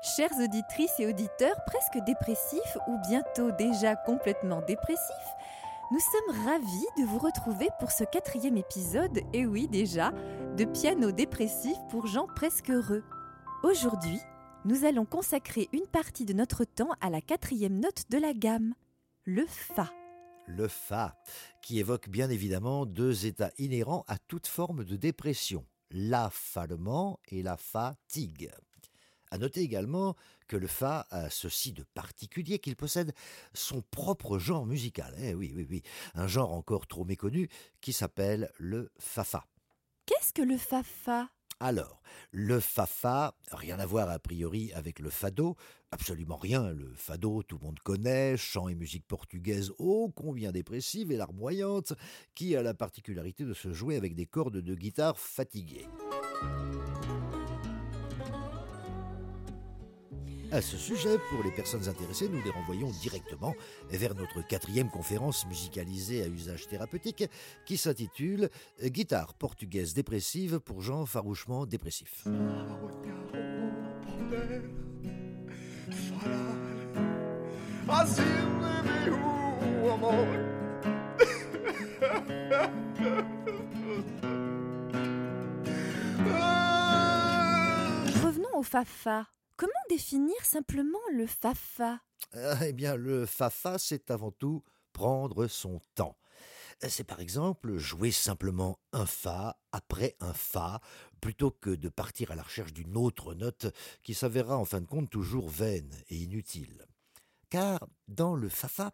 Chères auditrices et auditeurs presque dépressifs ou bientôt déjà complètement dépressifs, nous sommes ravis de vous retrouver pour ce quatrième épisode, et oui déjà, de Piano dépressif pour gens presque heureux. Aujourd'hui, nous allons consacrer une partie de notre temps à la quatrième note de la gamme, le Fa. Le Fa, qui évoque bien évidemment deux états inhérents à toute forme de dépression, l'affalement et la fatigue. À noter également que le Fa a ceci de particulier qu'il possède son propre genre musical. Eh oui, oui, oui, un genre encore trop méconnu qui s'appelle le Fafa. Qu'est-ce que le Fa-Fa? Alors, le fafa, rien à voir a priori avec le fado, absolument rien. Le fado, tout le monde connaît, chant et musique portugaise ô combien dépressive et larmoyante, qui a la particularité de se jouer avec des cordes de guitare fatiguées. À ce sujet, pour les personnes intéressées, nous les renvoyons directement vers notre quatrième conférence musicalisée à usage thérapeutique qui s'intitule Guitare portugaise dépressive pour gens farouchement dépressifs. Revenons au Fa-Fa. Comment définir simplement le Fa-Fa? Ah, Eh bien, le Fafa, c'est avant tout prendre son temps. C'est par exemple jouer simplement un Fa après un Fa, plutôt que de partir à la recherche d'une autre note qui s'avérera en fin de compte toujours vaine et inutile. Car dans le Fafa,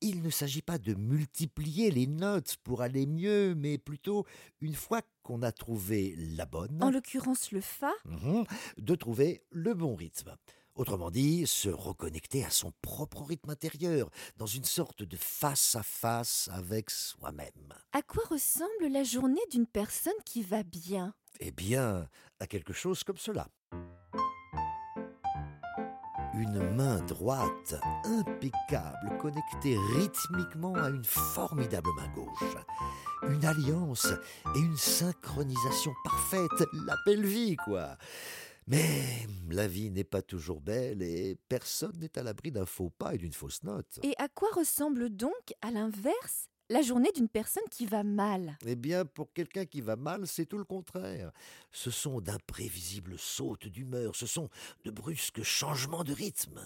il ne s'agit pas de multiplier les notes pour aller mieux, mais plutôt, une fois qu'on a trouvé la bonne, En l'occurrence le Fa Mhm, de trouver le bon rythme. Autrement dit, se reconnecter à son propre rythme intérieur, dans une sorte de face-à-face avec soi-même. À quoi ressemble la journée d'une personne qui va bien? Eh bien, à quelque chose comme cela. Une main droite impeccable connectée rythmiquement à une formidable main gauche. Une alliance et une synchronisation parfaite, la belle vie, quoi. Mais la vie n'est pas toujours belle et personne n'est à l'abri d'un faux pas et d'une fausse note. Et à quoi ressemble donc, à l'inverse, la journée d'une personne qui va mal Eh bien, pour quelqu'un qui va mal, c'est tout le contraire. Ce sont d'imprévisibles sautes d'humeur, ce sont de brusques changements de rythme.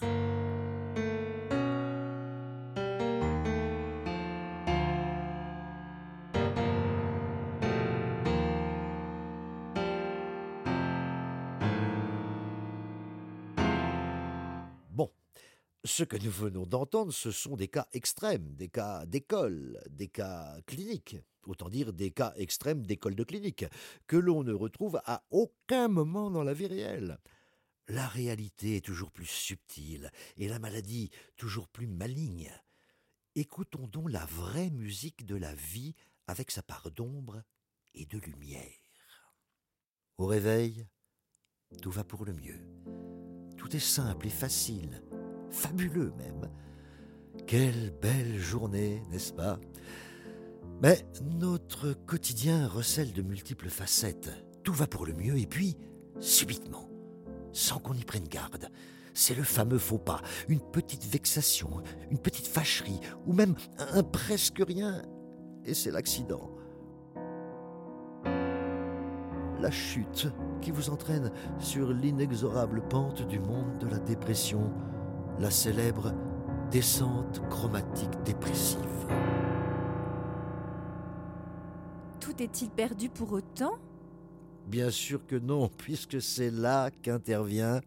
Ce que nous venons d'entendre, ce sont des cas extrêmes, des cas d'école, des cas cliniques, autant dire des cas extrêmes d'école de clinique, que l'on ne retrouve à aucun moment dans la vie réelle. La réalité est toujours plus subtile et la maladie toujours plus maligne. Écoutons donc la vraie musique de la vie avec sa part d'ombre et de lumière. Au réveil, tout va pour le mieux. Tout est simple et facile, fabuleux même. Quelle belle journée, n'est-ce pas? Mais notre quotidien recèle de multiples facettes. Tout va pour le mieux et puis, subitement, sans qu'on y prenne garde, c'est le fameux faux pas, une petite vexation, une petite fâcherie, ou même un presque rien, et c'est l'accident. La chute qui vous entraîne sur l'inexorable pente du monde de la dépression, la célèbre descente chromatique dépressive. Tout est-il perdu pour autant? Bien sûr que non, puisque c'est là qu'intervient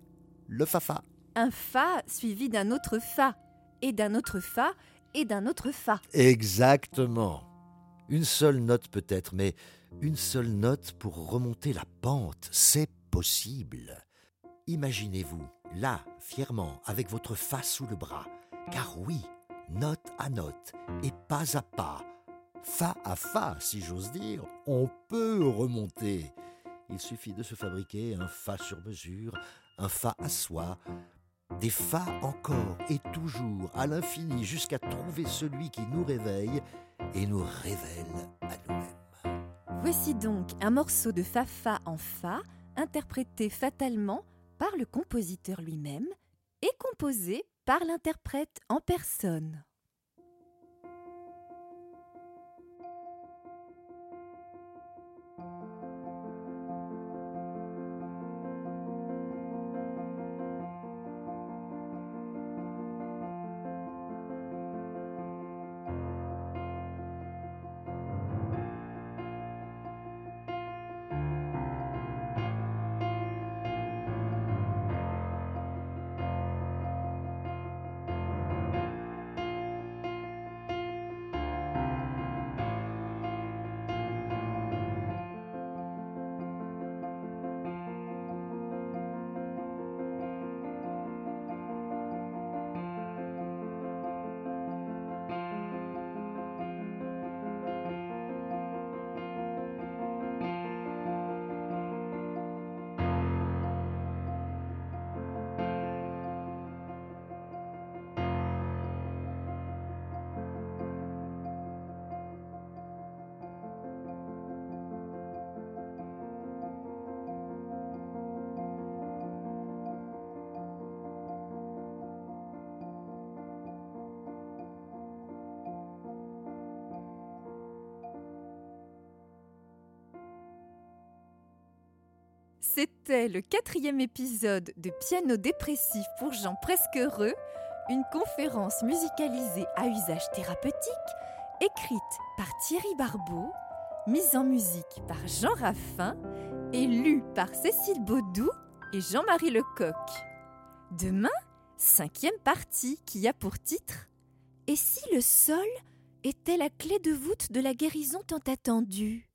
le Fafa. Un Fa suivi d'un autre Fa, et d'un autre Fa, et d'un autre Fa. Exactement. Une seule note peut-être, mais une seule note pour remonter la pente, c'est possible. Imaginez-vous, là, fièrement, avec votre Fa sous le bras. Car oui, note à note, et pas à pas, Fa à Fa, si j'ose dire, on peut remonter. Il suffit de se fabriquer un Fa sur mesure, un Fa à soi, des Fa encore et toujours à l'infini jusqu'à trouver celui qui nous réveille et nous révèle à nous-mêmes. Voici donc un morceau de Fa-Fa en Fa, interprété fatalement par le compositeur lui-même et composé par l'interprète en personne. C'était le quatrième épisode de Piano dépressif pour gens presque heureux, une conférence musicalisée à usage thérapeutique, écrite par Thierry Barbeau, mise en musique par Jean Raffin et lue par Cécile Baudou et Jean-Marie Lecoq. Demain, cinquième partie qui a pour titre Et si le sol était la clé de voûte de la guérison tant attendue?